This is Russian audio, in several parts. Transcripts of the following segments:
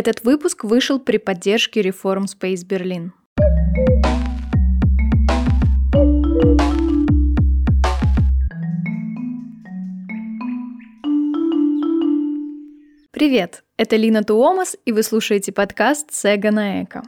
Этот выпуск вышел при поддержке реформ Space Berlin. Привет, это Лина Туомас, и вы слушаете подкаст «Сега на эко».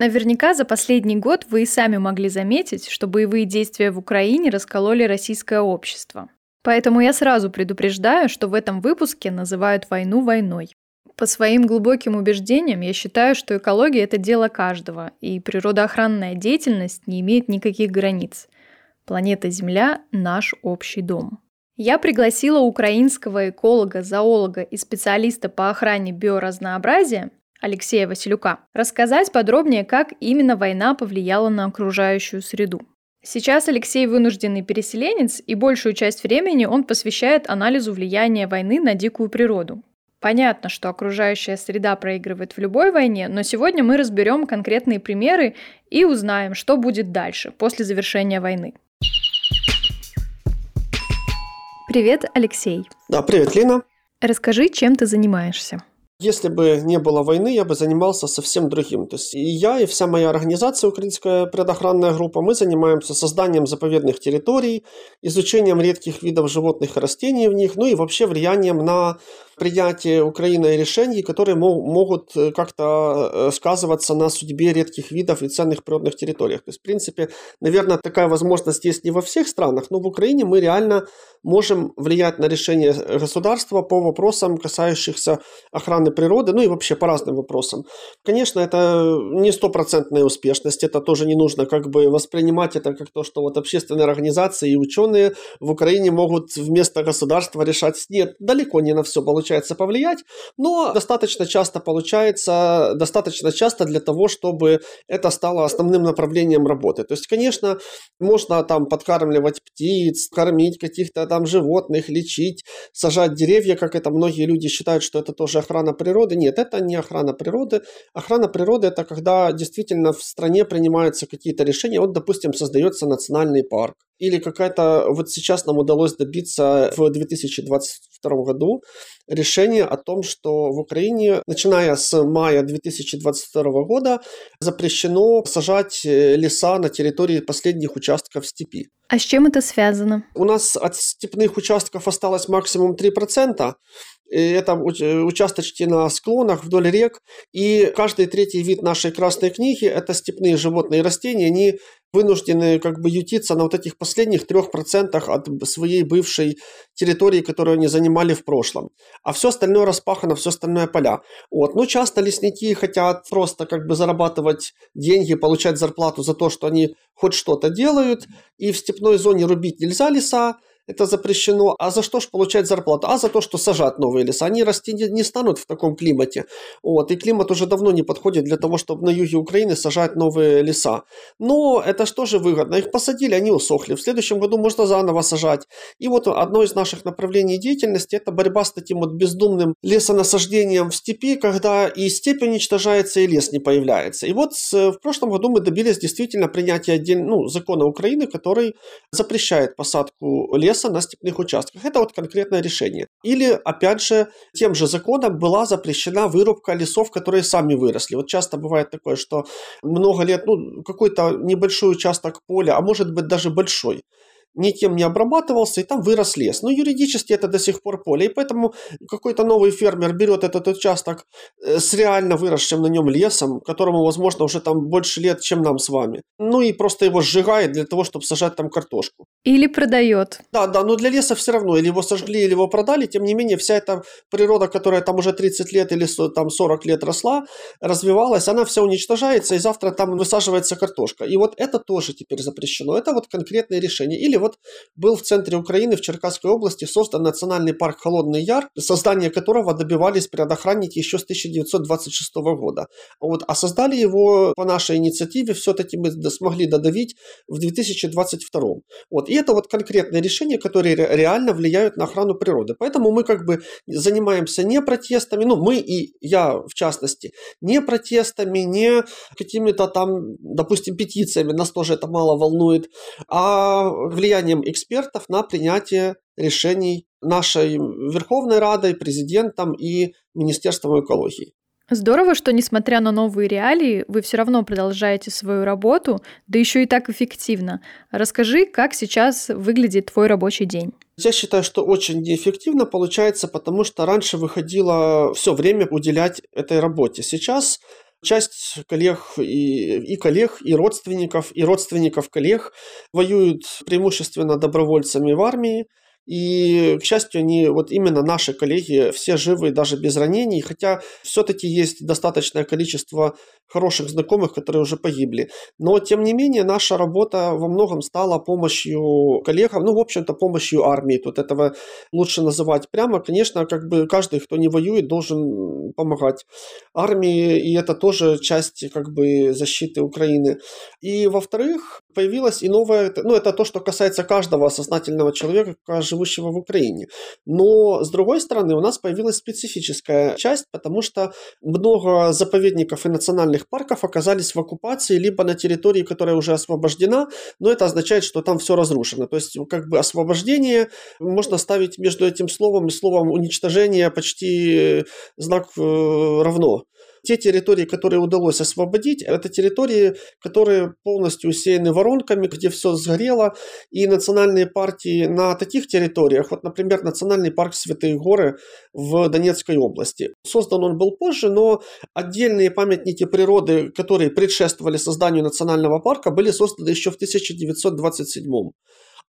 Наверняка за последний год вы и сами могли заметить, что боевые действия в Украине раскололи российское общество. Поэтому я сразу предупреждаю, что в этом выпуске называют войну войной. По своим глубоким убеждениям я считаю, что экология – это дело каждого, и природоохранная деятельность не имеет никаких границ. Планета Земля – наш общий дом. Я пригласила украинского эколога, зоолога и специалиста по охране биоразнообразия Алексея Василюка рассказать подробнее, как именно война повлияла на окружающую среду. Сейчас Алексей вынужденный переселенец, и большую часть времени он посвящает анализу влияния войны на дикую природу. Понятно, что окружающая среда проигрывает в любой войне, но сегодня мы разберем конкретные примеры и узнаем, что будет дальше, после завершения войны. Привет, Алексей. Да, привет, Лина. Расскажи, чем ты занимаешься. Если бы не было войны, я бы занимался совсем другим. То есть и я, и вся моя организация, Украинская предохранная группа, мы занимаемся созданием заповедных территорий, изучением редких видов животных и растений в них, ну и вообще влиянием на принятие Украиной решений, которые могут э, как-то э, сказываться на судьбе редких видов и ценных природных территориях. То есть, в принципе, наверное, такая возможность есть не во всех странах, но в Украине мы реально можем влиять на решение государства по вопросам, касающихся охраны природы, ну и вообще по разным вопросам. Конечно, это не стопроцентная успешность, это тоже не нужно как бы воспринимать это как то, что вот общественные организации и ученые в Украине могут вместо государства решать. Нет, далеко не на все получается повлиять, но достаточно часто получается, достаточно часто для того, чтобы это стало основным направлением работы. То есть, конечно, можно там подкармливать птиц, кормить каких-то там животных, лечить, сажать деревья, как это многие люди считают, что это тоже охрана природы. Нет, это не охрана природы. Охрана природы это когда действительно в стране принимаются какие-то решения. Вот, допустим, создается национальный парк. Или какая-то, вот сейчас нам удалось добиться в 2022 году решение о том, что в Украине, начиная с мая 2022 года, запрещено сажать э, леса на территории последних участков степи. А с чем это связано? У нас от степных участков осталось максимум 3%, это участочки на склонах вдоль рек, и каждый третий вид нашей красной книги – это степные животные и растения, они вынуждены как бы ютиться на вот этих последних трех процентах от своей бывшей территории, которую они занимали в прошлом. А все остальное распахано, все остальное поля. Вот. Ну, часто лесники хотят просто как бы зарабатывать деньги, получать зарплату за то, что они хоть что-то делают, и в степной зоне рубить нельзя леса, это запрещено. А за что же получать зарплату? А за то, что сажать новые леса. Они расти не, не станут в таком климате. Вот. И климат уже давно не подходит для того, чтобы на юге Украины сажать новые леса. Но это что же выгодно? Их посадили, они усохли. В следующем году можно заново сажать. И вот одно из наших направлений деятельности – это борьба с таким вот бездумным лесонасаждением в степи, когда и степь уничтожается, и лес не появляется. И вот в прошлом году мы добились действительно принятия отдельно, ну, закона Украины, который запрещает посадку леса леса на степных участках. Это вот конкретное решение. Или, опять же, тем же законом была запрещена вырубка лесов, которые сами выросли. Вот часто бывает такое, что много лет, ну, какой-то небольшой участок поля, а может быть даже большой, никем не обрабатывался, и там вырос лес. Но юридически это до сих пор поле, и поэтому какой-то новый фермер берет этот участок э, с реально выросшим на нем лесом, которому, возможно, уже там больше лет, чем нам с вами. Ну и просто его сжигает для того, чтобы сажать там картошку. Или продает. Да, да, но для леса все равно, или его сожгли, или его продали, тем не менее, вся эта природа, которая там уже 30 лет или там 40 лет росла, развивалась, она вся уничтожается, и завтра там высаживается картошка. И вот это тоже теперь запрещено. Это вот конкретное решение. Или вот был в центре Украины, в Черкасской области, создан национальный парк Холодный Яр, создание которого добивались природоохранники еще с 1926 года. Вот, а создали его по нашей инициативе, все-таки мы смогли додавить в 2022. Вот, и это вот конкретные решения, которые реально влияют на охрану природы. Поэтому мы как бы занимаемся не протестами, ну мы и я в частности, не протестами, не какими-то там, допустим, петициями, нас тоже это мало волнует, а влиянием влиянием экспертов на принятие решений нашей Верховной Радой, президентом и Министерством экологии. Здорово, что, несмотря на новые реалии, вы все равно продолжаете свою работу, да еще и так эффективно. Расскажи, как сейчас выглядит твой рабочий день. Я считаю, что очень неэффективно получается, потому что раньше выходило все время уделять этой работе. Сейчас часть коллег и, и коллег, и родственников, и родственников коллег воюют преимущественно добровольцами в армии, и, к счастью, они, вот именно наши коллеги, все живы даже без ранений, хотя все-таки есть достаточное количество хороших знакомых, которые уже погибли. Но, тем не менее, наша работа во многом стала помощью коллегам, ну, в общем-то, помощью армии. Тут этого лучше называть прямо. Конечно, как бы каждый, кто не воюет, должен помогать армии, и это тоже часть как бы защиты Украины. И, во-вторых, появилась и новая, ну, это то, что касается каждого сознательного человека, живущего в Украине. Но, с другой стороны, у нас появилась специфическая часть, потому что много заповедников и национальных парков оказались в оккупации, либо на территории, которая уже освобождена, но это означает, что там все разрушено. То есть, как бы освобождение можно ставить между этим словом и словом уничтожение почти знак э, равно. Те территории, которые удалось освободить, это территории, которые полностью усеяны воронками, где все сгорело, и национальные партии на таких территориях, вот, например, национальный парк Святые Горы в Донецкой области. Создан он был позже, но отдельные памятники природы, которые предшествовали созданию национального парка, были созданы еще в 1927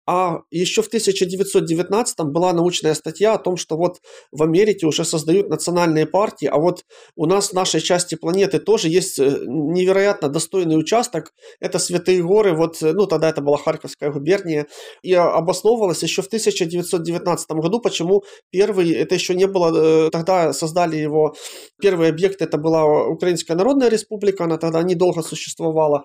а еще в 1919 была научная статья о том, что вот в Америке уже создают национальные партии, а вот у нас в нашей части планеты тоже есть э, невероятно достойный участок. Это Святые горы, вот, э, ну тогда это была Харьковская губерния, и обосновывалось еще в 1919 году, почему первый, это еще не было, э, тогда создали его, первый объект, это была Украинская Народная Республика, она тогда недолго существовала,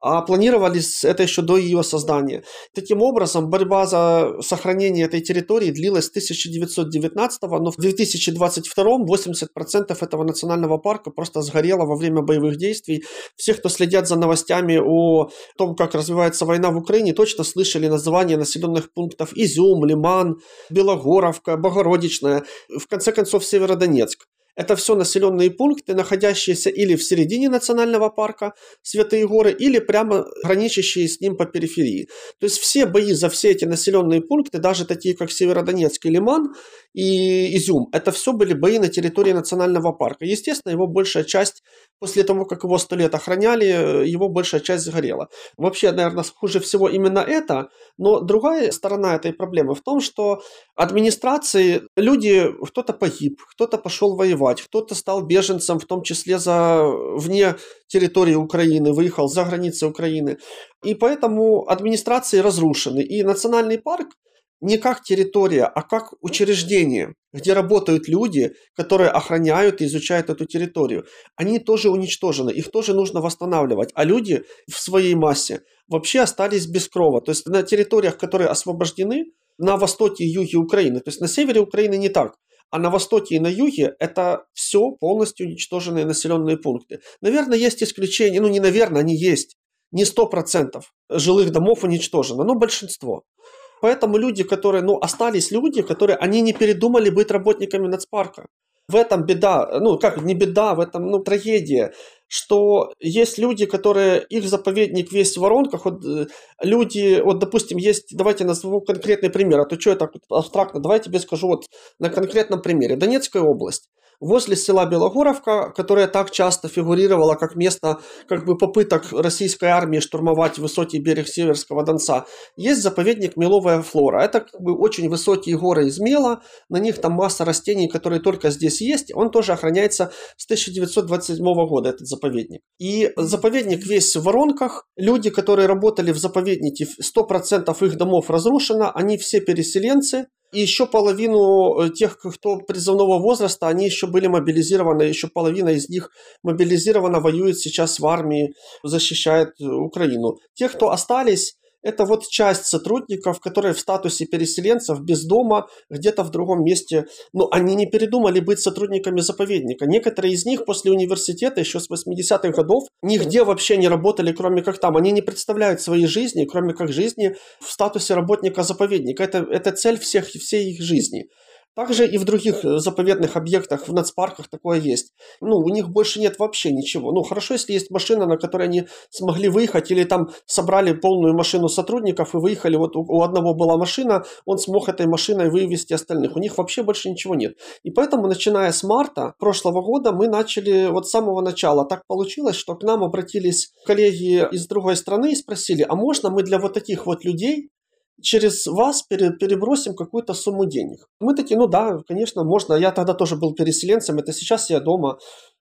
а планировались это еще до ее создания. Таким образом, борьба за сохранение этой территории длилась с 1919, но в 2022 80% этого национального парка просто сгорело во время боевых действий. Все, кто следят за новостями о том, как развивается война в Украине, точно слышали названия населенных пунктов Изюм, Лиман, Белогоровка, Богородичная, в конце концов Северодонецк. Это все населенные пункты, находящиеся или в середине национального парка Святые горы, или прямо граничащие с ним по периферии. То есть все бои за все эти населенные пункты, даже такие как Северодонецк Лиман и Изюм, это все были бои на территории национального парка. Естественно, его большая часть, после того, как его сто лет охраняли, его большая часть сгорела. Вообще, наверное, хуже всего именно это, но другая сторона этой проблемы в том, что администрации люди, кто-то погиб, кто-то пошел воевать, кто-то стал беженцем, в том числе за вне территории Украины, выехал за границы Украины. И поэтому администрации разрушены. И национальный парк не как территория, а как учреждение, где работают люди, которые охраняют и изучают эту территорию. Они тоже уничтожены, их тоже нужно восстанавливать. А люди в своей массе вообще остались без крова. То есть на территориях, которые освобождены, на востоке и юге Украины, то есть на севере Украины не так, а на востоке и на юге это все полностью уничтоженные населенные пункты. Наверное, есть исключения, ну не наверное, они есть. Не сто процентов жилых домов уничтожено, но большинство. Поэтому люди, которые, ну, остались люди, которые, они не передумали быть работниками нацпарка. В этом беда, ну, как, не беда, в этом, ну, трагедия, что есть люди, которые, их заповедник весь в воронках, вот э, люди, вот, допустим, есть, давайте назову конкретный пример, а то что я так абстрактно, давайте тебе скажу вот на конкретном примере. Донецкая область возле села Белогоровка, которая так часто фигурировала как место как бы попыток российской армии штурмовать высокий берег Северского Донца, есть заповедник Меловая флора. Это как бы очень высокие горы из мела, на них там масса растений, которые только здесь есть. Он тоже охраняется с 1927 года, этот заповедник. И заповедник весь в воронках. Люди, которые работали в заповеднике, 100% их домов разрушено, они все переселенцы, и еще половину э, тех, кто призывного возраста, они еще были мобилизированы, еще половина из них мобилизирована, воюет сейчас в армии, защищает э, Украину. Те, кто остались, это вот часть сотрудников, которые в статусе переселенцев без дома, где-то в другом месте. Но они не передумали быть сотрудниками заповедника. Некоторые из них после университета еще с 80-х годов нигде вообще не работали, кроме как там. Они не представляют своей жизни, кроме как жизни в статусе работника заповедника. Это, это цель всех, всей их жизни. Также и в других э, заповедных объектах, в нацпарках такое есть. Ну, у них больше нет вообще ничего. Ну, хорошо, если есть машина, на которой они смогли выехать, или там собрали полную машину сотрудников и выехали. Вот у, одного была машина, он смог этой машиной вывести остальных. У них вообще больше ничего нет. И поэтому, начиная с марта прошлого года, мы начали вот с самого начала. Так получилось, что к нам обратились коллеги из другой страны и спросили, а можно мы для вот таких вот людей через вас перебросим какую-то сумму денег. Мы такие, ну да, конечно, можно. Я тогда тоже был переселенцем, это сейчас я дома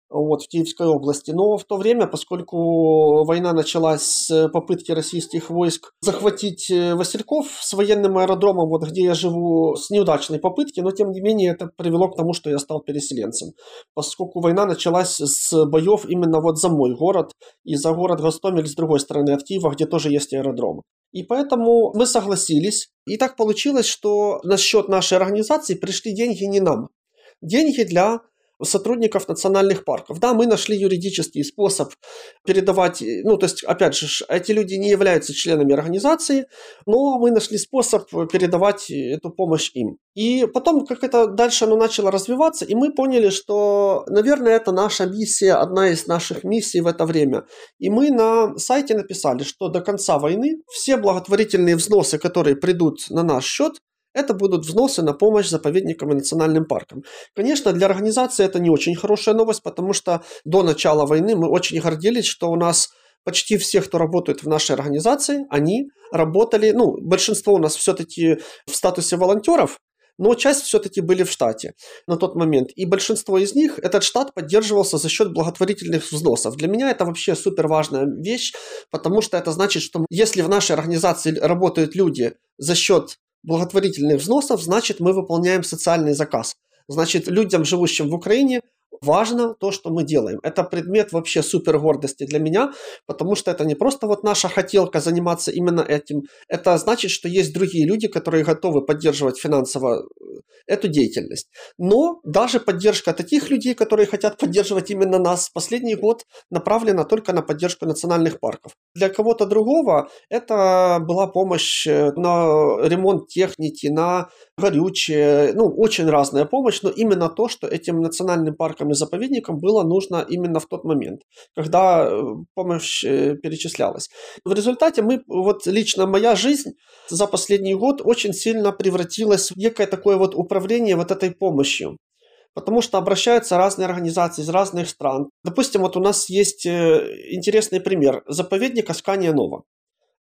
вот, в Киевской области. Но в то время, поскольку война началась с попытки российских войск захватить э, Васильков с военным аэродромом, вот где я живу, с неудачной попытки, но тем не менее это привело к тому, что я стал переселенцем. Поскольку война началась с боев именно вот за мой город и за город Гостомель с другой стороны от Киева, где тоже есть аэродром. И поэтому мы согласились. И так получилось, что на счет нашей организации пришли деньги не нам. Деньги для сотрудников национальных парков. Да, мы нашли юридический способ передавать, ну, то есть, опять же, эти люди не являются членами организации, но мы нашли способ передавать эту помощь им. И потом, как это дальше оно начало развиваться, и мы поняли, что, наверное, это наша миссия, одна из наших миссий в это время. И мы на сайте написали, что до конца войны все благотворительные взносы, которые придут на наш счет, это будут взносы на помощь заповедникам и национальным паркам. Конечно, для организации это не очень хорошая новость, потому что до начала войны мы очень гордились, что у нас почти все, кто работает в нашей организации, они работали, ну, большинство у нас все-таки в статусе волонтеров, но часть все-таки были в штате на тот момент. И большинство из них, этот штат поддерживался за счет благотворительных взносов. Для меня это вообще супер важная вещь, потому что это значит, что если в нашей организации работают люди за счет благотворительных взносов, значит мы выполняем социальный заказ. Значит, людям, живущим в Украине, важно то, что мы делаем. Это предмет вообще супер гордости для меня, потому что это не просто вот наша хотелка заниматься именно этим. Это значит, что есть другие люди, которые готовы поддерживать финансово э, эту деятельность. Но даже поддержка таких людей, которые хотят поддерживать именно нас, последний год направлена только на поддержку национальных парков. Для кого-то другого это была помощь э, на ремонт техники, на горючее, ну, очень разная помощь, но именно то, что этим национальным паркам и заповедникам было нужно именно в тот момент, когда э, помощь э, перечислялась. В результате мы, вот лично моя жизнь за последний год очень сильно превратилась в некое такое вот управление вот этой помощью. Потому что обращаются разные организации из разных стран. Допустим, вот у нас есть э, интересный пример. Заповедник Аскания Нова.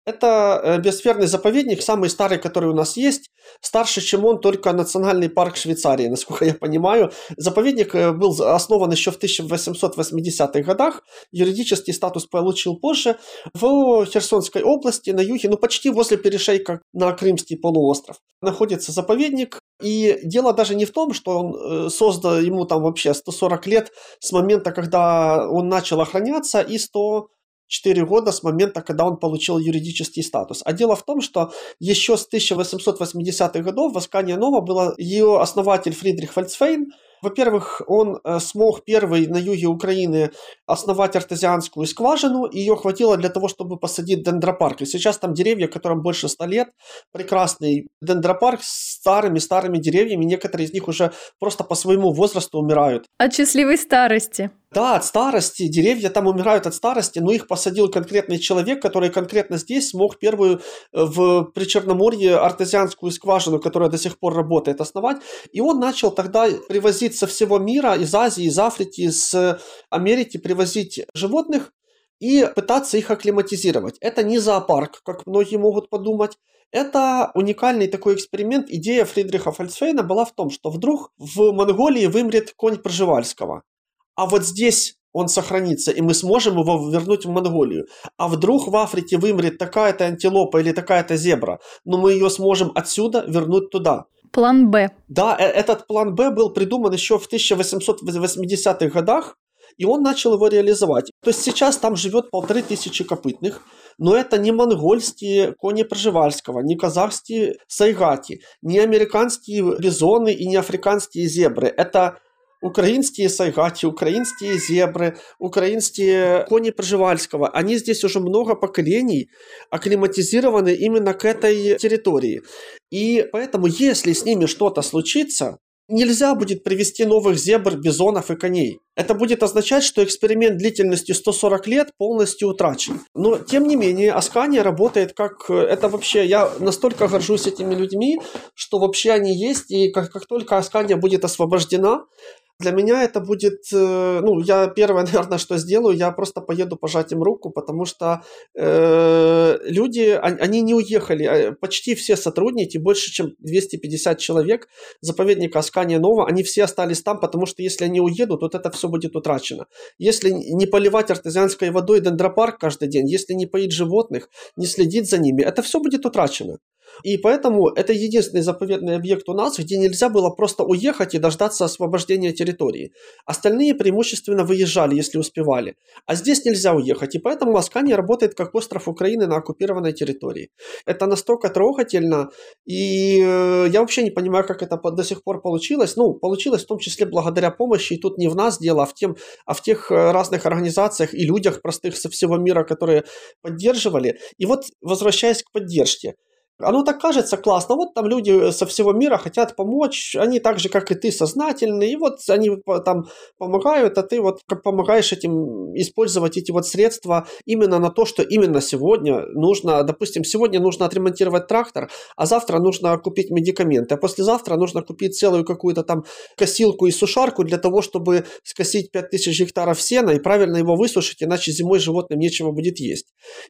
Это э, биосферный заповедник, самый старый, который у нас есть. Старше, чем он, только Национальный парк Швейцарии, насколько я понимаю. Заповедник э, был основан еще в 1880-х годах. Юридический статус получил позже. В Херсонской области, на юге, ну почти возле перешейка на Крымский полуостров, находится заповедник. И дело даже не в том, что он э, создал ему там вообще 140 лет с момента, когда он начал охраняться, и 100 4 года с момента, когда он получил юридический статус. А дело в том, что еще с 1880-х годов в Аскания Нова был ее основатель Фридрих Фальцфейн, во-первых, он э, смог первый на юге Украины основать артезианскую скважину, и ее хватило для того, чтобы посадить дендропарк. И сейчас там деревья, которым больше 100 лет, прекрасный дендропарк с старыми-старыми деревьями, некоторые из них уже просто по своему возрасту умирают. От счастливой старости. Да, от старости. Деревья там умирают от старости, но их посадил конкретный человек, который конкретно здесь смог первую э, в Причерноморье артезианскую скважину, которая до сих пор работает, основать. И он начал тогда привозить со всего мира, из Азии, из Африки, из Америки, привозить животных и пытаться их акклиматизировать. Это не зоопарк, как многие могут подумать. Это уникальный такой эксперимент. Идея Фридриха Фальцфейна была в том, что вдруг в Монголии вымрет конь Пржевальского а вот здесь он сохранится, и мы сможем его вернуть в Монголию. А вдруг в Африке вымрет такая-то антилопа или такая-то зебра, но мы ее сможем отсюда вернуть туда. План Б. Да, э, этот план Б был придуман еще в 1880-х годах, и он начал его реализовать. То есть сейчас там живет полторы тысячи копытных, но это не монгольские кони Пржевальского, не казахские сайгати, не американские бизоны и не африканские зебры. Это украинские сайгати, украинские зебры, украинские кони Пржевальского, они здесь уже много поколений акклиматизированы именно к этой территории. И поэтому, если с ними что-то случится, нельзя будет привести новых зебр, бизонов и коней. Это будет означать, что эксперимент длительностью 140 лет полностью утрачен. Но, тем не менее, Аскания работает как... Это вообще... Я настолько горжусь этими людьми, что вообще они есть, и как, как только Аскания будет освобождена, для меня это будет, э, ну, я первое, наверное, что сделаю, я просто поеду пожать им руку, потому что э, люди, они не уехали, а почти все сотрудники, больше чем 250 человек заповедника Аскания Нова, они все остались там, потому что если они уедут, вот это все будет утрачено. Если не поливать артезианской водой дендропарк каждый день, если не поить животных, не следить за ними, это все будет утрачено. И поэтому это единственный заповедный объект у нас, где нельзя было просто уехать и дождаться освобождения территории. Остальные преимущественно выезжали, если успевали. А здесь нельзя уехать, и поэтому Аскания работает как остров Украины на оккупированной территории. Это настолько трогательно, и э, я вообще не понимаю, как это до сих пор получилось. Ну, получилось в том числе благодаря помощи, и тут не в нас дело, а в, тем, а в тех э, разных организациях и людях простых со всего мира, которые поддерживали. И вот, возвращаясь к поддержке, оно так кажется классно. Вот там люди со всего мира хотят помочь. Они так же, как и ты, сознательные. И вот они там помогают, а ты вот помогаешь этим использовать эти вот средства именно на то, что именно сегодня нужно, допустим, сегодня нужно отремонтировать трактор, а завтра нужно купить медикаменты, а послезавтра нужно купить целую какую-то там косилку и сушарку для того, чтобы скосить 5000 гектаров сена и правильно его высушить, иначе зимой животным нечего будет есть.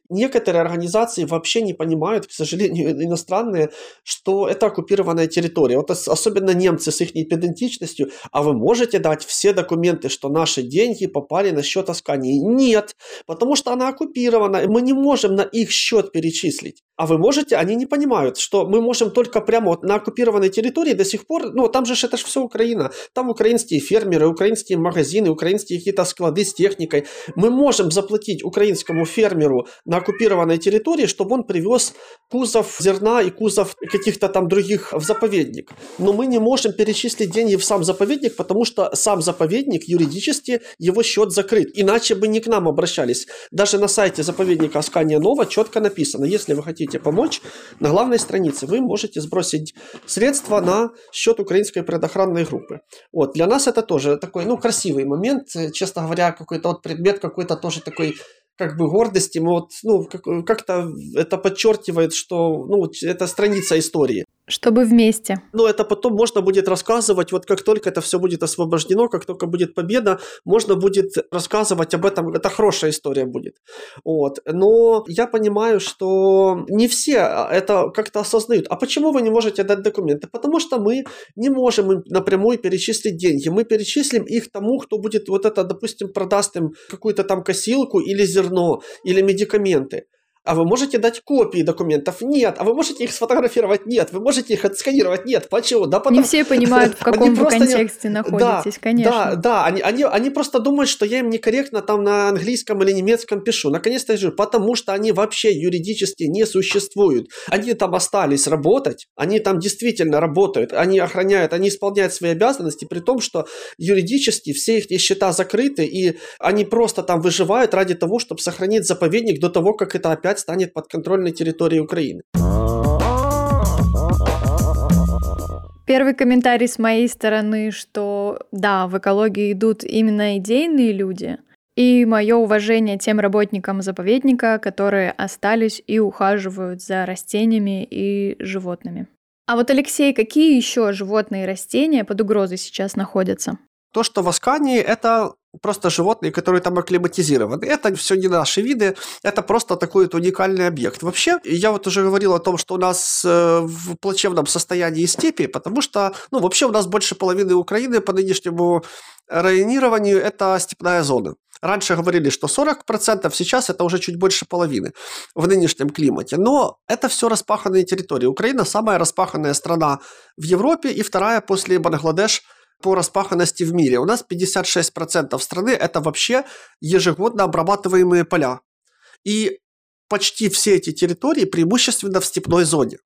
Некоторые организации вообще не понимают, к сожалению, иностранные, что это оккупированная территория. Вот особенно немцы с их педантичностью. А вы можете дать все документы, что наши деньги попали на счет Аскании? Нет, потому что она оккупирована, и мы не можем на их счет перечислить. А вы можете, они не понимают, что мы можем только прямо вот на оккупированной территории до сих пор, ну там же это же все Украина, там украинские фермеры, украинские магазины, украинские какие-то склады с техникой. Мы можем заплатить украинскому фермеру на оккупированной территории, чтобы он привез кузов зерна и кузов каких-то там других в заповедник. Но мы не можем перечислить деньги в сам заповедник, потому что сам заповедник юридически его счет закрыт. Иначе бы не к нам обращались. Даже на сайте заповедника Аскания Нова четко написано, если вы хотите помочь, на главной странице вы можете сбросить средства на счет украинской предохранной группы. Вот. Для нас это тоже такой, ну, красивый момент. Честно говоря, какой-то вот предмет какой-то тоже такой как бы гордости, вот, ну, как- как-то это подчеркивает, что, ну, это страница истории. Чтобы вместе. Но это потом можно будет рассказывать, вот как только это все будет освобождено, как только будет победа, можно будет рассказывать об этом, это хорошая история будет. Вот. Но я понимаю, что не все это как-то осознают. А почему вы не можете дать документы? Потому что мы не можем напрямую перечислить деньги. Мы перечислим их тому, кто будет вот это, допустим, продаст им какую-то там косилку или зерно, или медикаменты. А вы можете дать копии документов? Нет. А вы можете их сфотографировать? Нет. Вы можете их отсканировать? Нет. Почему? Да потому... Не все понимают, в каком вы контексте не... находитесь, да, конечно. Да, да. Они, они, они просто думают, что я им некорректно там на английском или немецком пишу. Наконец-то я говорю, потому что они вообще юридически не существуют. Они там остались работать, они там действительно работают, они охраняют, они исполняют свои обязанности, при том, что юридически все их счета закрыты, и они просто там выживают ради того, чтобы сохранить заповедник до того, как это опять станет подконтрольной территорией Украины. Первый комментарий с моей стороны, что да, в экологии идут именно идейные люди, и мое уважение тем работникам заповедника, которые остались и ухаживают за растениями и животными. А вот, Алексей, какие еще животные и растения под угрозой сейчас находятся? То, что в Аскании, это просто животные, которые там акклиматизированы. Это все не наши виды, это просто такой вот уникальный объект. Вообще, я вот уже говорил о том, что у нас э, в плачевном состоянии степи, потому что, ну, вообще у нас больше половины Украины по нынешнему районированию это степная зона. Раньше говорили, что 40%, сейчас это уже чуть больше половины в нынешнем климате. Но это все распаханные территории. Украина самая распаханная страна в Европе и вторая после Бангладеш – по распаханности в мире. У нас 56% страны – это вообще ежегодно обрабатываемые поля. И почти все эти территории преимущественно в степной зоне.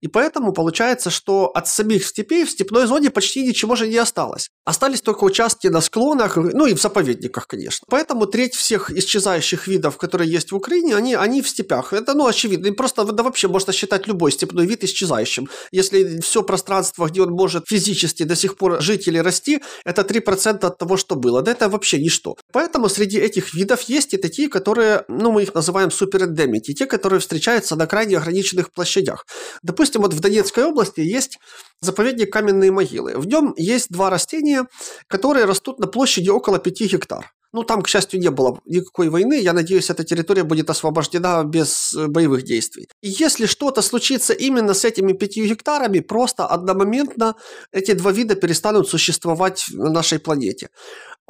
И поэтому получается, что от самих степей в степной зоне почти ничего же не осталось. Остались только участки на склонах, ну и в заповедниках, конечно. Поэтому треть всех исчезающих видов, которые есть в Украине, они, они в степях. Это, ну, очевидно. И просто да, вообще можно считать любой степной вид исчезающим. Если все пространство, где он может физически до сих пор жить или расти, это 3% от того, что было. Да это вообще ничто. Поэтому среди этих видов есть и такие, которые, ну, мы их называем суперэндемики, те, которые встречаются на крайне ограниченных площадях. Допустим, вот в Донецкой области есть заповедник Каменные могилы. В нем есть два растения, которые растут на площади около 5 гектар. Ну, там, к счастью, не было никакой войны. Я надеюсь, эта территория будет освобождена без э, боевых действий. И если что-то случится именно с этими пятью гектарами, просто одномоментно эти два вида перестанут существовать на нашей планете.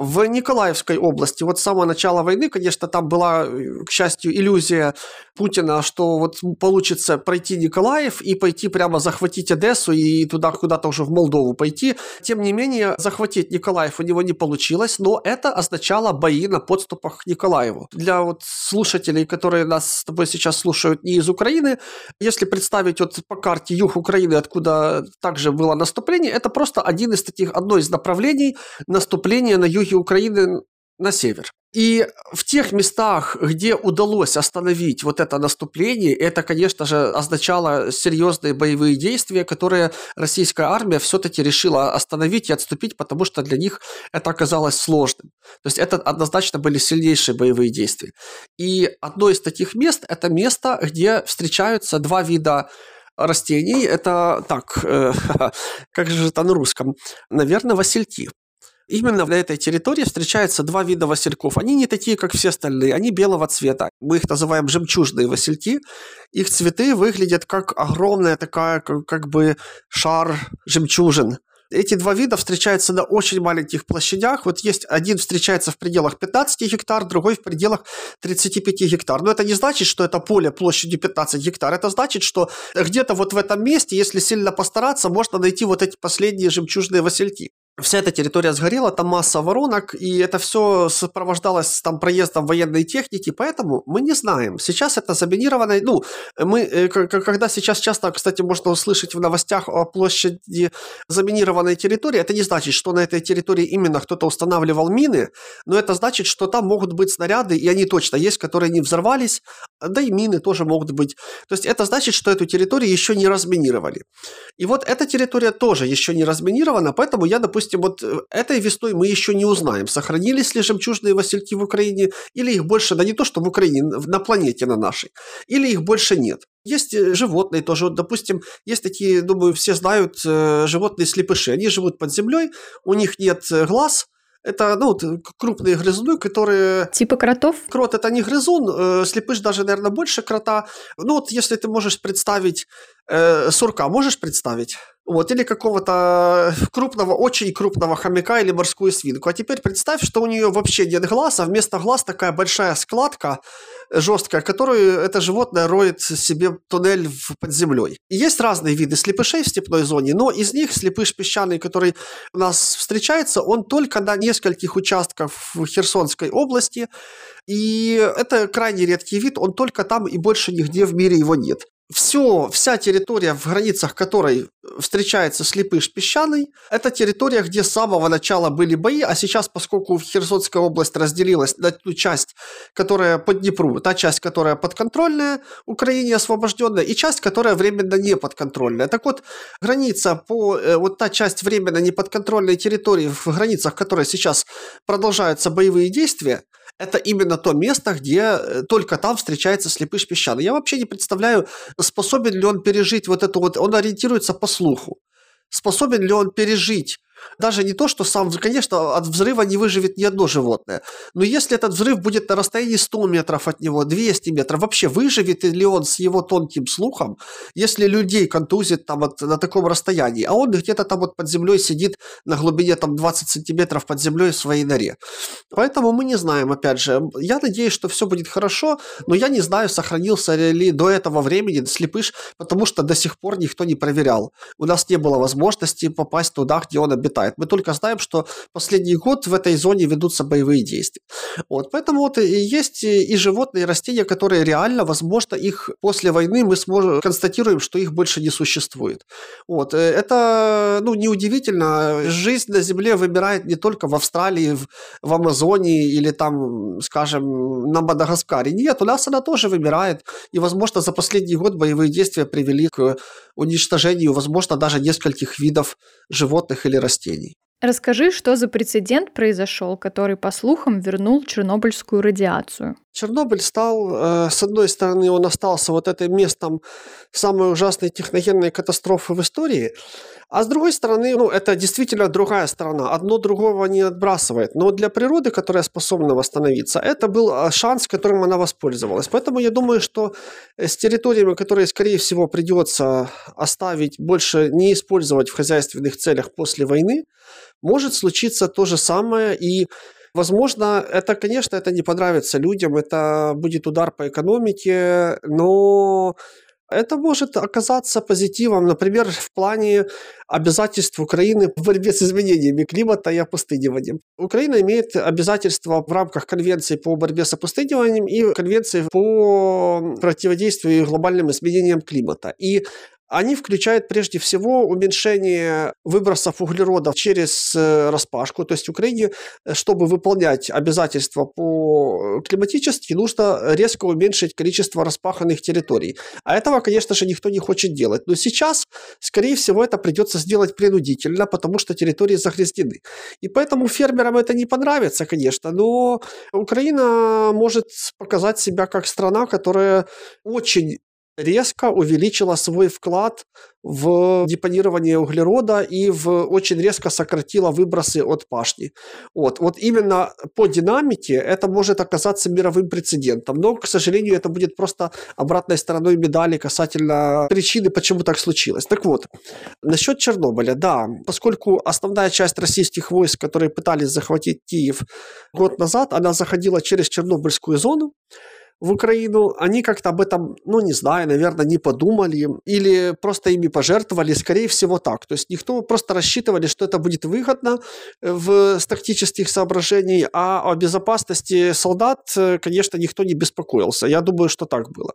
В Николаевской области, вот с самого начала войны, конечно, там была, э, к счастью, иллюзия Путина, что вот получится пройти Николаев и пойти прямо захватить Одессу и туда куда-то уже в Молдову пойти. Тем не менее, захватить Николаев у него не получилось, но это означало бои на подступах к Николаеву. Для вот слушателей, которые нас с тобой сейчас слушают не из Украины, если представить вот по карте юг Украины, откуда также было наступление, это просто один из таких, одно из направлений наступления на юге Украины на север. И в тех местах, где удалось остановить вот это наступление, это, конечно же, означало серьезные боевые действия, которые российская армия все-таки решила остановить и отступить, потому что для них это оказалось сложным. То есть это однозначно были сильнейшие боевые действия. И одно из таких мест – это место, где встречаются два вида растений. Это так, э, как же это на русском? Наверное, васильки. Именно на этой территории встречаются два вида васильков. Они не такие, как все остальные, они белого цвета. Мы их называем жемчужные васильки. Их цветы выглядят как огромная такая, как, бы шар жемчужин. Эти два вида встречаются на очень маленьких площадях. Вот есть один встречается в пределах 15 гектар, другой в пределах 35 гектар. Но это не значит, что это поле площадью 15 гектар. Это значит, что где-то вот в этом месте, если сильно постараться, можно найти вот эти последние жемчужные васильки вся эта территория сгорела, там масса воронок, и это все сопровождалось там проездом военной техники, поэтому мы не знаем. Сейчас это заминировано, ну, мы, э, когда сейчас часто, кстати, можно услышать в новостях о площади заминированной территории, это не значит, что на этой территории именно кто-то устанавливал мины, но это значит, что там могут быть снаряды, и они точно есть, которые не взорвались, да и мины тоже могут быть. То есть это значит, что эту территорию еще не разминировали. И вот эта территория тоже еще не разминирована, поэтому я, допустим, допустим, вот э, этой весной мы еще не узнаем, сохранились ли жемчужные васильки в Украине, или их больше, да не то, что в Украине, на планете на нашей, или их больше нет. Есть э, животные тоже, вот, допустим, есть такие, думаю, все знают, э, животные слепыши. Они живут под землей, у них нет глаз, это, ну, крупные грызуны, которые... Типа кротов? Крот – это не грызун, э, слепыш даже, наверное, больше крота. Ну, вот если ты можешь представить э, сурка, можешь представить? Вот, или какого-то крупного, очень крупного хомяка или морскую свинку. А теперь представь, что у нее вообще нет глаз, а вместо глаз такая большая складка жесткая, которую это животное роет себе туннель под землей. Есть разные виды слепышей в степной зоне, но из них слепыш песчаный, который у нас встречается, он только на нескольких участках в Херсонской области, и это крайне редкий вид, он только там и больше нигде в мире его нет все, вся территория, в границах которой встречается слепыш песчаный, это территория, где с самого начала были бои, а сейчас, поскольку Херсонская область разделилась на ту часть, которая по Днепру, та часть, которая подконтрольная Украине освобожденная, и часть, которая временно не подконтрольная. Так вот, граница по, э, вот та часть временно неподконтрольной территории, в границах которой сейчас продолжаются боевые действия, это именно то место, где э, только там встречается слепыш песчаный. Я вообще не представляю, способен ли он пережить вот это вот, он ориентируется по слуху, способен ли он пережить даже не то, что сам, конечно, от взрыва не выживет ни одно животное. Но если этот взрыв будет на расстоянии 100 метров от него, 200 метров, вообще выживет ли он с его тонким слухом, если людей контузит там от, на таком расстоянии, а он где-то там вот под землей сидит на глубине там 20 сантиметров под землей в своей норе. Поэтому мы не знаем, опять же. Я надеюсь, что все будет хорошо, но я не знаю, сохранился ли до этого времени слепыш, потому что до сих пор никто не проверял. У нас не было возможности попасть туда, где он обитает процветает. Мы только знаем, что последний год в этой зоне ведутся боевые действия. Вот, поэтому вот и есть и животные, и растения, которые реально, возможно, их после войны мы сможем, констатируем, что их больше не существует. Вот, э, это, ну, неудивительно. Жизнь на Земле выбирает не только в Австралии, в, в Амазонии или там, скажем, на Мадагаскаре. Нет, у нас она тоже выбирает. И, возможно, за последний год боевые действия привели к уничтожению, возможно, даже нескольких видов животных или растений. Расскажи, что за прецедент произошел, который, по слухам, вернул чернобыльскую радиацию. Чернобыль стал, э, с одной стороны, он остался вот этим местом самой ужасной техногенной катастрофы в истории, а с другой стороны, ну, это действительно другая сторона. Одно другого не отбрасывает. Но для природы, которая способна восстановиться, это был э, шанс, которым она воспользовалась. Поэтому я думаю, что э, с территориями, которые, скорее всего, придется оставить, больше не использовать в хозяйственных целях после войны, может случиться то же самое и Возможно, это, конечно, это не понравится людям, это будет удар по экономике, но это может оказаться позитивом, например, в плане обязательств Украины в борьбе с изменениями климата и опустыниванием. Украина имеет обязательства в рамках Конвенции по борьбе с опустыниванием и Конвенции по противодействию глобальным изменениям климата. И они включают прежде всего уменьшение выбросов углеродов через э, распашку. То есть Украине, э, чтобы выполнять обязательства по климатически, нужно резко уменьшить количество распаханных территорий. А этого, конечно же, никто не хочет делать. Но сейчас, скорее всего, это придется сделать принудительно, потому что территории загрязнены. И поэтому фермерам это не понравится, конечно, но Украина может показать себя как страна, которая очень резко увеличила свой вклад в депонирование углерода и в очень резко сократила выбросы от пашни. Вот, вот именно по динамике это может оказаться мировым прецедентом. Но, к сожалению, это будет просто обратной стороной медали касательно причины, почему так случилось. Так вот, насчет Чернобыля, да, поскольку основная часть российских войск, которые пытались захватить Киев год назад, она заходила через Чернобыльскую зону, в Украину, они как-то об этом, ну, не знаю, наверное, не подумали или просто ими пожертвовали, скорее всего, так. То есть никто просто рассчитывали, что это будет выгодно э, в, с тактических соображений, а о безопасности солдат, э, конечно, никто не беспокоился. Я думаю, что так было.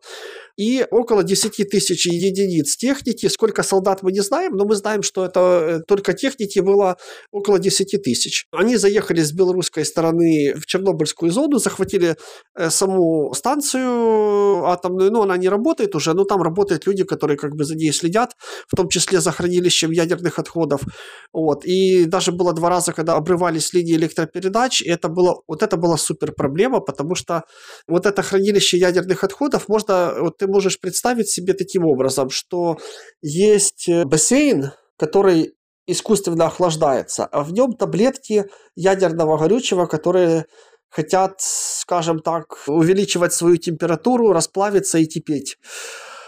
И около 10 тысяч единиц техники, сколько солдат мы не знаем, но мы знаем, что это э, только техники было около 10 тысяч. Они заехали с белорусской стороны в Чернобыльскую зону, захватили саму станцию, станцию атомную, ну, она не работает уже, но там работают люди, которые как бы за ней следят, в том числе за хранилищем ядерных отходов. Вот. И даже было два раза, когда обрывались линии электропередач, и это было, вот это была супер проблема, потому что вот это хранилище ядерных отходов можно, вот ты можешь представить себе таким образом, что есть э, бассейн, который искусственно охлаждается, а в нем таблетки ядерного горючего, которые хотят, скажем так, увеличивать свою температуру, расплавиться и кипеть.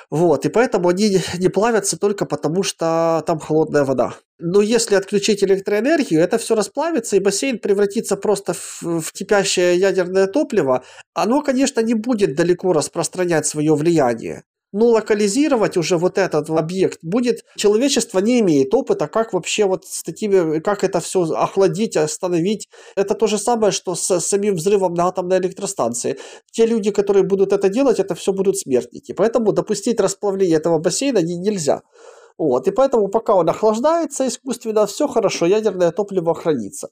Вот, и поэтому они не плавятся только потому, что там холодная вода. Но если отключить электроэнергию, это все расплавится, и бассейн превратится просто в, в кипящее ядерное топливо. Оно, конечно, не будет далеко распространять свое влияние. Но локализировать уже вот этот объект будет человечество не имеет опыта, как вообще вот с такими, как это все охладить, остановить. Это то же самое, что с самим взрывом на атомной электростанции. Те люди, которые будут это делать, это все будут смертники. Поэтому допустить расплавление этого бассейна нельзя. Вот, и поэтому пока он охлаждается искусственно, все хорошо, ядерное топливо хранится.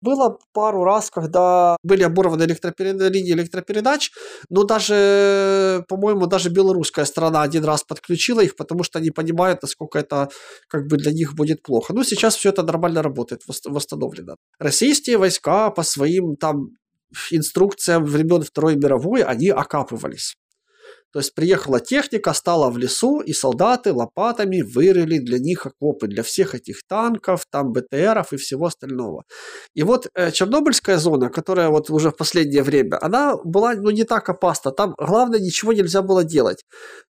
Было пару раз, когда были оборваны электроперед... линии электропередач, но даже, по-моему, даже белорусская сторона один раз подключила их, потому что они понимают, насколько это как бы для них будет плохо. Ну, сейчас все это нормально работает, восстановлено. Российские войска по своим там инструкциям времен Второй мировой, они окапывались. То есть приехала техника, стала в лесу, и солдаты лопатами вырыли для них окопы, для всех этих танков, там БТРов и всего остального. И вот э, Чернобыльская зона, которая вот уже в последнее время, она была ну, не так опасна. Там, главное, ничего нельзя было делать.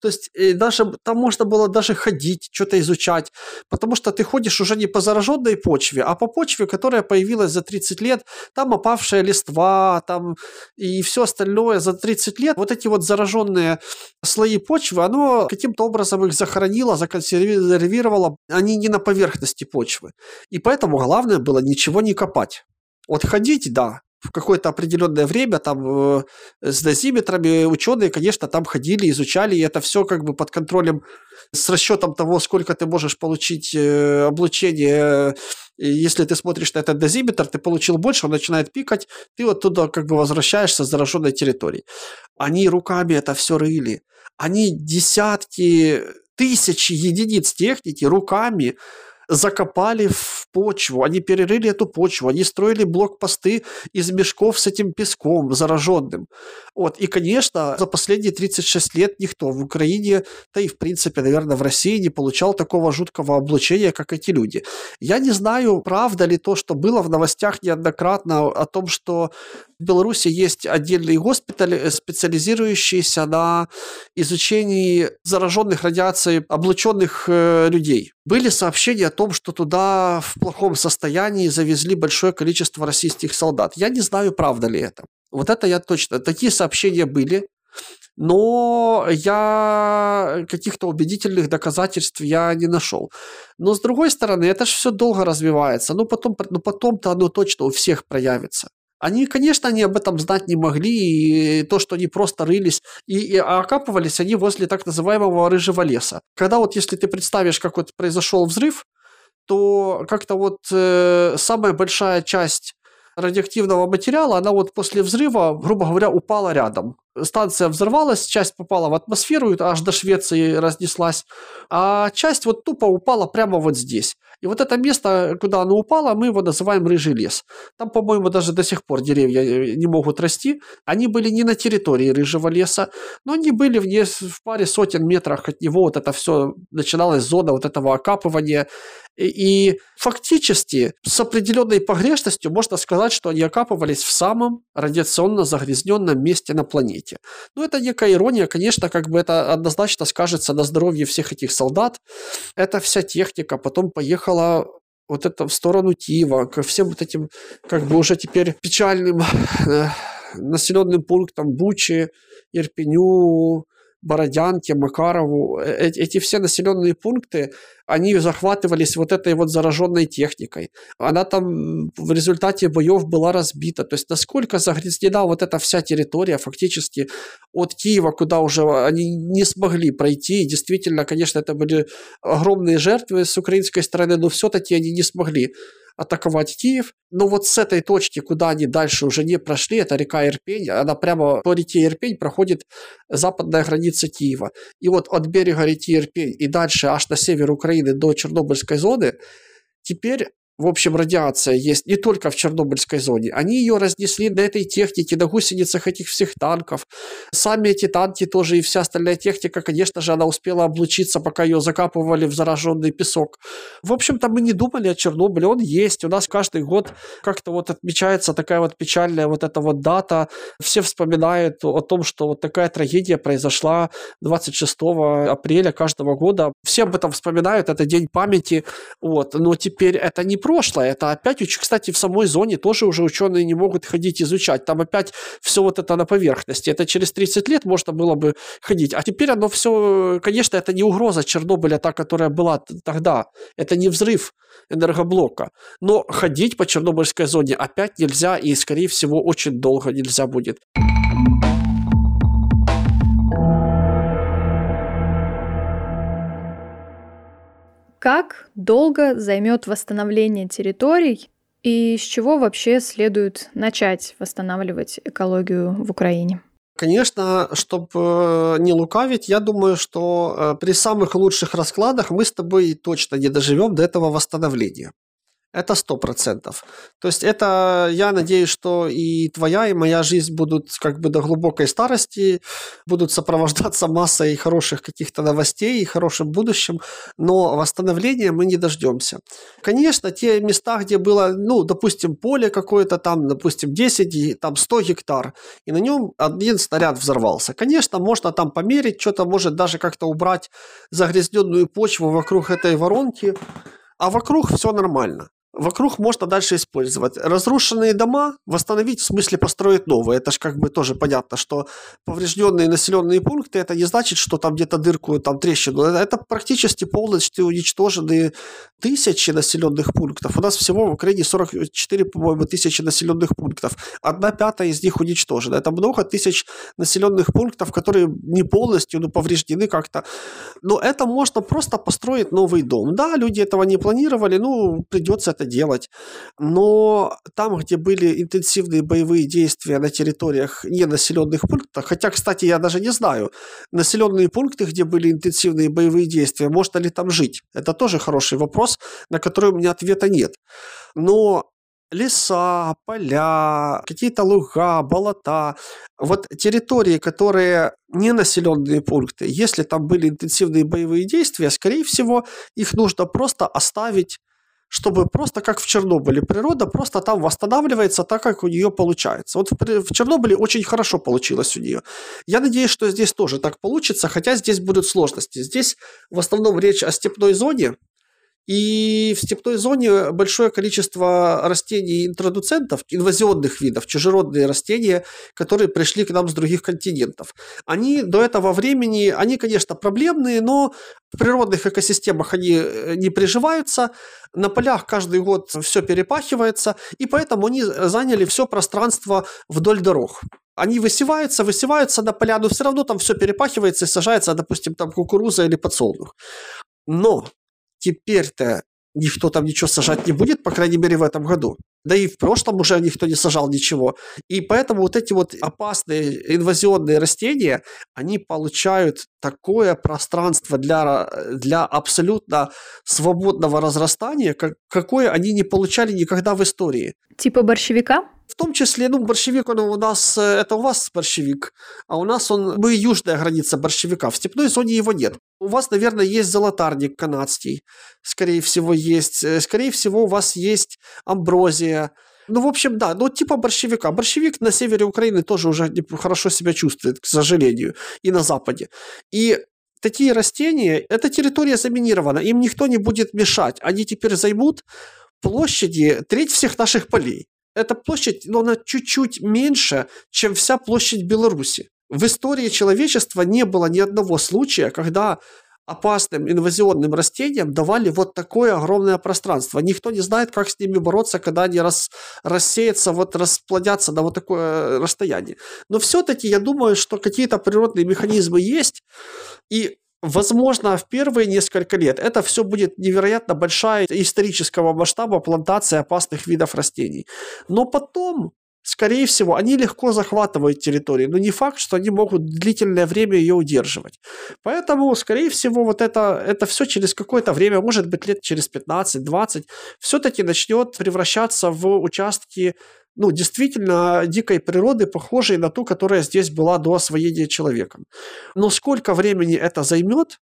То есть э, даже, там можно было даже ходить, что-то изучать, потому что ты ходишь уже не по зараженной почве, а по почве, которая появилась за 30 лет, там опавшая листва, там и все остальное за 30 лет. Вот эти вот зараженные слои почвы, оно каким-то образом их захоронило, законсервировало. Они не на поверхности почвы. И поэтому главное было ничего не копать. Вот ходить, да, в какое-то определенное время там э, с дозиметрами ученые, конечно, там ходили, изучали, и это все как бы под контролем, с расчетом того, сколько ты можешь получить э, облучение. Если ты смотришь на этот дозиметр, ты получил больше, он начинает пикать, ты вот туда как бы возвращаешься с зараженной территории. Они руками это все рыли. Они десятки, тысячи единиц техники руками закопали в почву, они перерыли эту почву, они строили блокпосты из мешков с этим песком зараженным. Вот. И, конечно, за последние 36 лет никто в Украине, да и, в принципе, наверное, в России не получал такого жуткого облучения, как эти люди. Я не знаю, правда ли то, что было в новостях неоднократно о том, что в Беларуси есть отдельный госпиталь, э, специализирующийся на изучении зараженных радиацией облученных э, людей. Были сообщения о том, что туда в плохом состоянии завезли большое количество российских солдат. Я не знаю, правда ли это. Вот это я точно. Такие сообщения были, но я каких-то убедительных доказательств я не нашел. Но с другой стороны, это же все долго развивается. Ну потом, ну потом-то оно точно у всех проявится. Они, конечно, они об этом знать не могли, и то, что они просто рылись, и, и окапывались они возле так называемого рыжего леса. Когда вот, если ты представишь, как вот произошел взрыв, то как-то вот э, самая большая часть радиоактивного материала, она вот после взрыва, грубо говоря, упала рядом. Станция взорвалась, часть попала в атмосферу, аж до Швеции разнеслась, а часть вот тупо упала прямо вот здесь. И вот это место, куда оно упало, мы его называем рыжий лес. Там, по-моему, даже до сих пор деревья э, не могут расти. Они были не на территории рыжего леса, но они были в, не, в паре сотен метрах от него. Вот это все начиналась зона вот этого окапывания. И, и фактически с определенной погрешностью можно сказать, что они окапывались в самом радиационно загрязненном месте на планете. Но это некая ирония, конечно, как бы это однозначно скажется на здоровье всех этих солдат. Это вся техника потом поехала вот это в сторону Киева, ко всем вот этим, как бы уже теперь печальным э, населенным пунктам Бучи, Ирпеню, Бородянке, Макарову, э, эти все населенные пункты, они захватывались вот этой вот зараженной техникой. Она там в результате боев была разбита. То есть насколько загрязнена вот эта вся территория фактически от Киева, куда уже они не смогли пройти. И действительно, конечно, это были огромные жертвы с украинской стороны, но все-таки они не смогли атаковать Киев. Но вот с этой точки, куда они дальше уже не прошли, это река Ирпень, она прямо по реке Ирпень проходит западная граница Киева. И вот от берега реки Ирпень и дальше аж на север Украины до Чернобыльской зоны теперь в общем, радиация есть не только в Чернобыльской зоне. Они ее разнесли на этой технике, на гусеницах этих всех танков. Сами эти танки тоже и вся остальная техника, конечно же, она успела облучиться, пока ее закапывали в зараженный песок. В общем-то, мы не думали о Чернобыле, он есть. У нас каждый год как-то вот отмечается такая вот печальная вот эта вот дата. Все вспоминают о том, что вот такая трагедия произошла 26 апреля каждого года. Все об этом вспоминают, это день памяти. Вот. Но теперь это не прошлое, это опять, кстати, в самой зоне тоже уже ученые не могут ходить изучать. Там опять все вот это на поверхности. Это через 30 лет можно было бы ходить. А теперь оно все, конечно, это не угроза Чернобыля, та, которая была тогда. Это не взрыв энергоблока. Но ходить по Чернобыльской зоне опять нельзя и, скорее всего, очень долго нельзя будет. Как долго займет восстановление территорий и с чего вообще следует начать восстанавливать экологию в Украине? Конечно, чтобы э, не лукавить, я думаю, что э, при самых лучших раскладах мы с тобой точно не доживем до этого восстановления. Это сто процентов. То есть это, я надеюсь, что и твоя, и моя жизнь будут как бы до глубокой старости, будут сопровождаться массой хороших каких-то новостей и хорошим будущим, но восстановления мы не дождемся. Конечно, те места, где было, ну, допустим, поле какое-то там, допустим, 10, там 100 гектар, и на нем один снаряд взорвался. Конечно, можно там померить, что-то может даже как-то убрать загрязненную почву вокруг этой воронки, а вокруг все нормально. Вокруг можно дальше использовать. Разрушенные дома восстановить, в смысле построить новые. Это же как бы тоже понятно, что поврежденные населенные пункты, это не значит, что там где-то дырку, там трещину. Это практически полностью уничтоженные тысячи населенных пунктов. У нас всего в Украине 44, по-моему, тысячи населенных пунктов. Одна пятая из них уничтожена. Это много тысяч населенных пунктов, которые не полностью ну, повреждены как-то. Но это можно просто построить новый дом. Да, люди этого не планировали, ну, придется это делать. Но там, где были интенсивные боевые действия на территориях ненаселенных пунктов, хотя, кстати, я даже не знаю, населенные пункты, где были интенсивные боевые действия, можно ли там жить? Это тоже хороший вопрос, на который у меня ответа нет. Но леса, поля, какие-то луга, болота. Вот территории, которые не населенные пункты, если там были интенсивные боевые действия, скорее всего, их нужно просто оставить чтобы просто как в Чернобыле, природа просто там восстанавливается так, как у нее получается. Вот в, Чернобыле очень хорошо получилось у нее. Я надеюсь, что здесь тоже так получится, хотя здесь будут сложности. Здесь в основном речь о степной зоне, и в степной зоне большое количество растений интродуцентов, инвазионных видов, чужеродные растения, которые пришли к нам с других континентов. Они до этого времени, они, конечно, проблемные, но в природных экосистемах они э, не приживаются, на полях каждый год все перепахивается, и поэтому они заняли все пространство вдоль дорог они высеваются, высеваются на поля, но все равно там все перепахивается и сажается, допустим, там кукуруза или подсолнух. Но теперь-то никто там ничего сажать не будет, по крайней мере, в этом году. Да и в прошлом уже никто не сажал ничего. И поэтому вот эти вот опасные инвазионные растения, они получают такое пространство для, для абсолютно свободного разрастания, как, какое они не получали никогда в истории. Типа борщевика? В том числе, ну, борщевик, он у нас, э, это у вас борщевик, а у нас он, мы южная граница борщевика, в степной зоне его нет. У вас, наверное, есть золотарник канадский, скорее всего, есть. Э, скорее всего, у вас есть амброзия. Ну, в общем, да, ну, типа борщевика. Борщевик на севере Украины тоже уже хорошо себя чувствует, к сожалению, и на западе. И такие растения, эта территория заминирована, им никто не будет мешать. Они теперь займут площади треть всех наших полей эта площадь, но она чуть-чуть меньше, чем вся площадь Беларуси. В истории человечества не было ни одного случая, когда опасным инвазионным растениям давали вот такое огромное пространство. Никто не знает, как с ними бороться, когда они рас, рассеются, вот расплодятся на вот такое расстояние. Но все-таки я думаю, что какие-то природные механизмы есть, и Возможно, в первые несколько лет это все будет невероятно большая исторического масштаба плантация опасных видов растений. Но потом, скорее всего, они легко захватывают территорию, но не факт, что они могут длительное время ее удерживать. Поэтому, скорее всего, вот это, это все через какое-то время, может быть, лет через 15-20, все-таки начнет превращаться в участки ну, действительно дикой природы, похожей на ту, которая здесь была до освоения человеком. Но сколько времени это займет,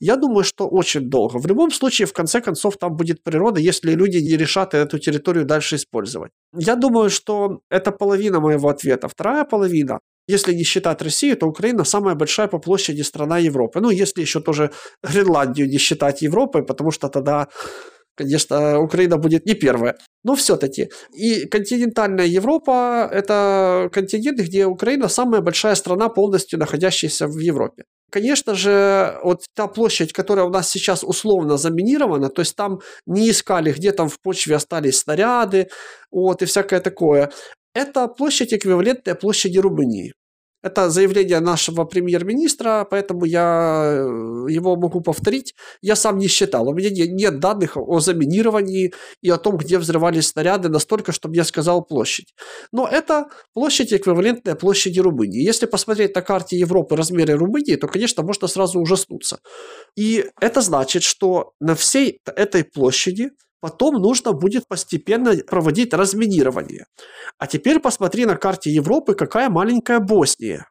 я думаю, что очень долго. В любом случае, в конце концов, там будет природа, если люди не решат эту территорию дальше использовать. Я думаю, что это половина моего ответа. Вторая половина если не считать Россию, то Украина самая большая по площади страна Европы. Ну, если еще тоже Гренландию не считать Европой, потому что тогда Конечно, Украина будет не первая, но все-таки. И континентальная Европа – это континент, где Украина самая большая страна, полностью находящаяся в Европе. Конечно же, вот та площадь, которая у нас сейчас условно заминирована, то есть там не искали, где там в почве остались снаряды, вот, и всякое такое, это площадь эквивалентная площади Румынии. Это заявление нашего премьер-министра, поэтому я э, его могу повторить. Я сам не считал. У меня нет данных о заминировании и о том, где взрывались снаряды настолько, чтобы я сказал площадь. Но это площадь эквивалентная площади Румынии. Если посмотреть на карте Европы размеры Румынии, то, конечно, можно сразу ужаснуться. И это значит, что на всей этой площади Потом нужно будет постепенно проводить разминирование. А теперь посмотри на карте Европы, какая маленькая Босния.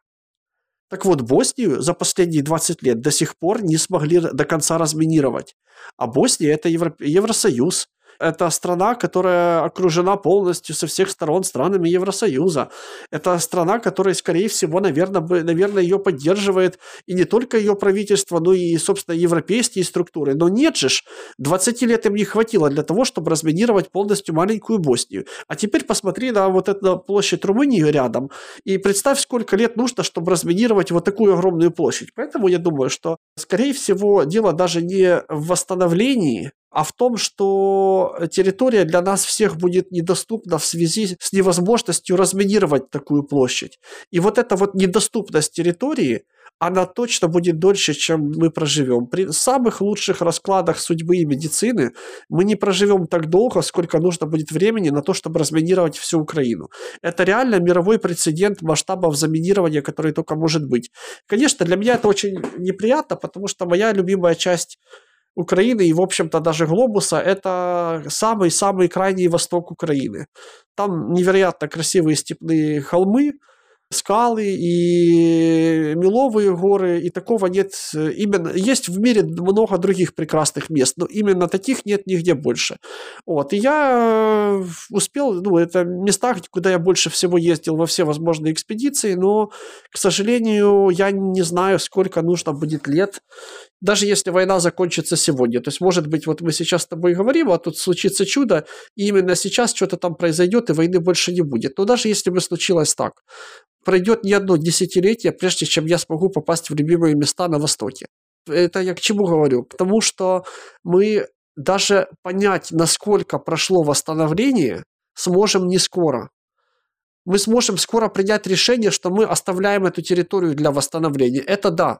Так вот, Боснию за последние 20 лет до сих пор не смогли до конца разминировать. А Босния – это Евро- Евросоюз. Это страна, которая окружена полностью со всех сторон странами Евросоюза. Это страна, которая, скорее всего, наверное, бы, наверное, ее поддерживает и не только ее правительство, но и, собственно, европейские структуры. Но нет же, 20 лет им не хватило для того, чтобы разминировать полностью маленькую Боснию. А теперь посмотри на вот эту площадь Румынии рядом и представь, сколько лет нужно, чтобы разминировать вот такую огромную площадь. Поэтому я думаю, что, скорее всего, дело даже не в восстановлении а в том, что территория для нас всех будет недоступна в связи с невозможностью разминировать такую площадь. И вот эта вот недоступность территории, она точно будет дольше, чем мы проживем. При самых лучших раскладах судьбы и медицины мы не проживем так долго, сколько нужно будет времени на то, чтобы разминировать всю Украину. Это реально мировой прецедент масштабов заминирования, который только может быть. Конечно, для меня это очень неприятно, потому что моя любимая часть Украины и, в общем-то, даже глобуса, это самый-самый крайний восток Украины. Там невероятно красивые степные холмы, скалы и меловые горы, и такого нет именно... Есть в мире много других прекрасных мест, но именно таких нет нигде больше. Вот, и я успел, ну, это места, куда я больше всего ездил во все возможные экспедиции, но, к сожалению, я не знаю, сколько нужно будет лет, даже если война закончится сегодня. То есть, может быть, вот мы сейчас с тобой говорим, а тут случится чудо, и именно сейчас что-то там произойдет, и войны больше не будет. Но даже если бы случилось так, пройдет не одно десятилетие, прежде чем я смогу попасть в любимые места на Востоке. Это я к чему говорю? К тому, что мы даже понять, насколько прошло восстановление, сможем не скоро. Мы сможем скоро принять решение, что мы оставляем эту территорию для восстановления. Это да.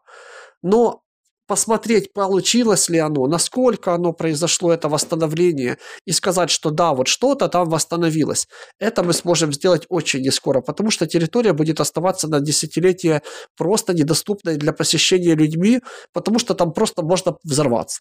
Но посмотреть, получилось ли оно, насколько оно произошло, это восстановление, и сказать, что да, вот что-то там восстановилось. Это мы сможем сделать очень не скоро, потому что территория будет оставаться на десятилетия просто недоступной для посещения людьми, потому что там просто можно взорваться.